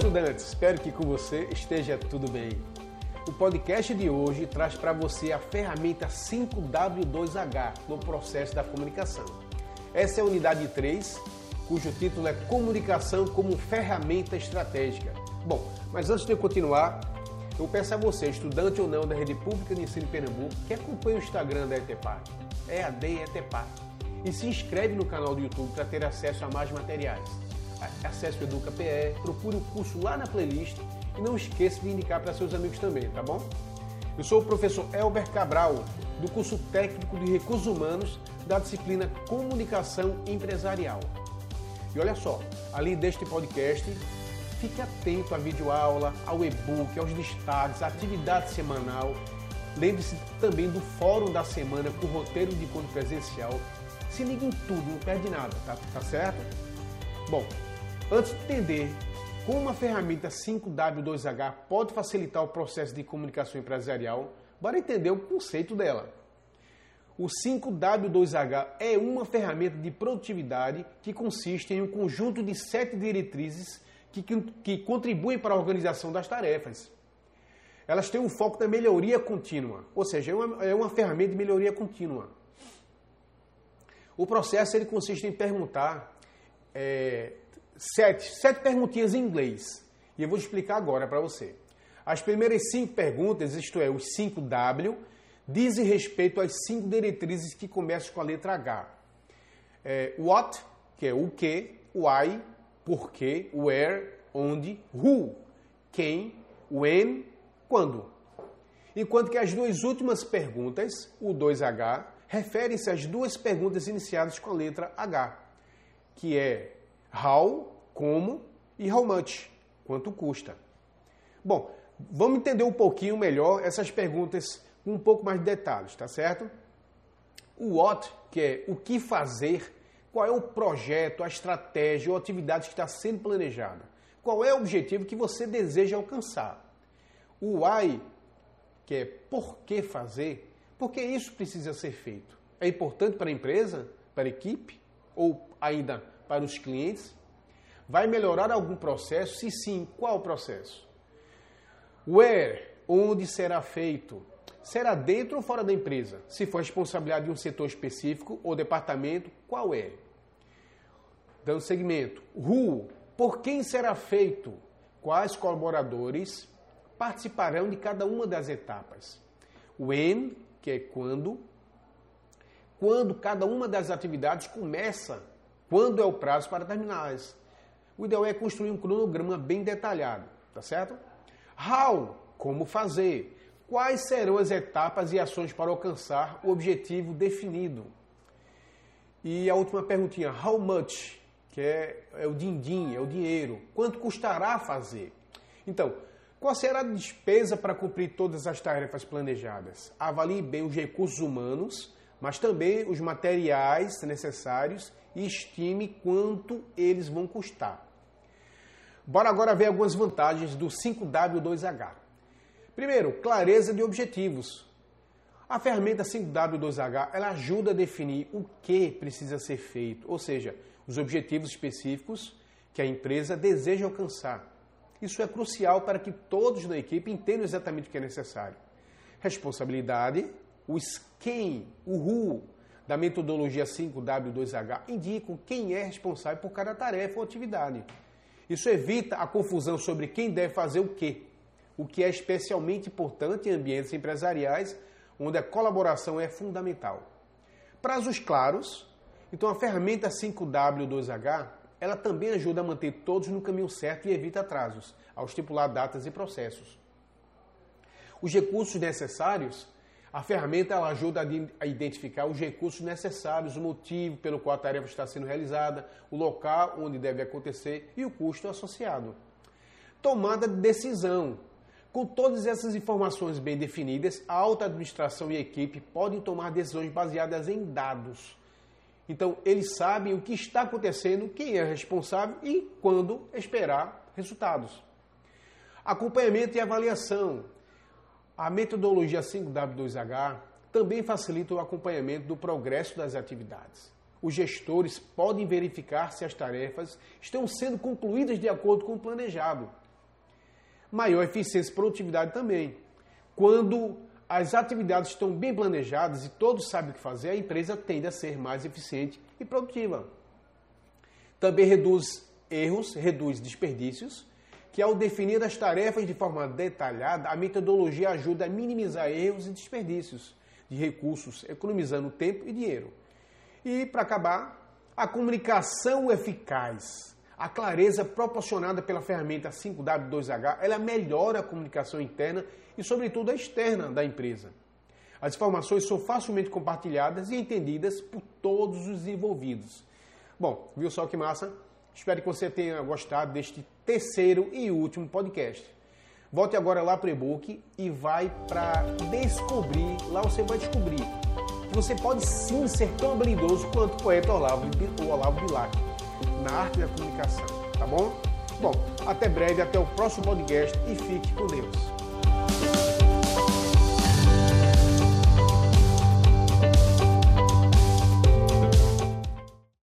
estudantes, espero que com você esteja tudo bem. O podcast de hoje traz para você a ferramenta 5W2H no processo da comunicação. Essa é a unidade 3, cujo título é Comunicação como Ferramenta Estratégica. Bom, mas antes de eu continuar, eu peço a você, estudante ou não da Rede Pública de Ensino de Pernambuco, que acompanhe o Instagram da ETEPAC, EAD e ETEPAC, e se inscreve no canal do YouTube para ter acesso a mais materiais. Acesse o Educa PE, procure o curso lá na playlist e não esqueça de indicar para seus amigos também, tá bom? Eu sou o professor Elber Cabral, do curso técnico de recursos humanos da disciplina Comunicação Empresarial. E olha só, além deste podcast, fique atento à videoaula, ao e-book, aos destaques, à atividade semanal. Lembre-se também do fórum da semana com roteiro de encontro presencial. Se ligue em tudo, não perde nada, tá, tá certo? Bom, Antes de entender como uma ferramenta 5W2H pode facilitar o processo de comunicação empresarial, bora entender o conceito dela. O 5W2H é uma ferramenta de produtividade que consiste em um conjunto de sete diretrizes que, que, contribuem para a organização das tarefas. Elas têm um foco da melhoria contínua, ou seja, é uma, é uma ferramenta de melhoria contínua. O processo ele consiste em perguntar é, sete, sete perguntinhas em inglês. E eu vou explicar agora para você. As primeiras cinco perguntas, isto é, os 5W, dizem respeito às cinco diretrizes que começam com a letra H. É, what, que é o que, why, porquê, where, onde, who, quem, when, quando. Enquanto que as duas últimas perguntas, o 2H, referem-se às duas perguntas iniciadas com a letra H, que é how, como e how much, quanto custa. Bom, vamos entender um pouquinho melhor essas perguntas com um pouco mais de detalhes, tá certo? O what, que é o que fazer, qual é o projeto, a estratégia ou atividade que está sendo planejada. Qual é o objetivo que você deseja alcançar? O why, que é por que fazer, porque isso precisa ser feito. É importante para a empresa, para a equipe ou ainda para os clientes? Vai melhorar algum processo? Se sim, qual processo? Where, onde será feito? Será dentro ou fora da empresa? Se for responsabilidade de um setor específico ou departamento, qual é? Dando segmento. Who, por quem será feito? Quais colaboradores participarão de cada uma das etapas? When, que é quando. Quando cada uma das atividades começa quando é o prazo para terminá-las. O ideal é construir um cronograma bem detalhado, tá certo? How, como fazer? Quais serão as etapas e ações para alcançar o objetivo definido? E a última perguntinha, how much? Que é, é o din-din, é o dinheiro. Quanto custará fazer? Então, qual será a despesa para cumprir todas as tarefas planejadas? Avalie bem os recursos humanos, mas também os materiais necessários e estime quanto eles vão custar. Bora agora ver algumas vantagens do 5W2H. Primeiro, clareza de objetivos. A ferramenta 5W2H ela ajuda a definir o que precisa ser feito, ou seja, os objetivos específicos que a empresa deseja alcançar. Isso é crucial para que todos na equipe entendam exatamente o que é necessário. Responsabilidade, o quem, o who, da metodologia 5W2H indicam quem é responsável por cada tarefa ou atividade. Isso evita a confusão sobre quem deve fazer o quê, o que é especialmente importante em ambientes empresariais onde a colaboração é fundamental. Prazos claros. Então a ferramenta 5W2H, ela também ajuda a manter todos no caminho certo e evita atrasos ao estipular datas e processos. Os recursos necessários a ferramenta ela ajuda a identificar os recursos necessários, o motivo pelo qual a tarefa está sendo realizada, o local onde deve acontecer e o custo associado. Tomada de decisão. Com todas essas informações bem definidas, a alta administração e a equipe podem tomar decisões baseadas em dados. Então, eles sabem o que está acontecendo, quem é responsável e quando esperar resultados. Acompanhamento e avaliação. A metodologia 5W2H também facilita o acompanhamento do progresso das atividades. Os gestores podem verificar se as tarefas estão sendo concluídas de acordo com o planejado. maior eficiência e produtividade também. Quando as atividades estão bem planejadas e todos sabem o que fazer, a empresa tende a ser mais eficiente e produtiva. Também reduz erros, reduz desperdícios, que ao definir as tarefas de forma detalhada, a metodologia ajuda a minimizar erros e desperdícios de recursos, economizando tempo e dinheiro. E, para acabar, a comunicação eficaz. A clareza proporcionada pela ferramenta 5W2H, ela melhora a comunicação interna e, sobretudo, a externa da empresa. As informações são facilmente compartilhadas e entendidas por todos os envolvidos. Bom, viu só que massa? Espero que você tenha gostado deste terceiro e último podcast. Volte agora lá para o e-book e vai para descobrir. Lá você vai descobrir que você pode sim ser tão habilidoso quanto o poeta Olavo, o Olavo Bilac na arte da comunicação, tá bom? Bom, até breve, até o próximo podcast e fique com Deus.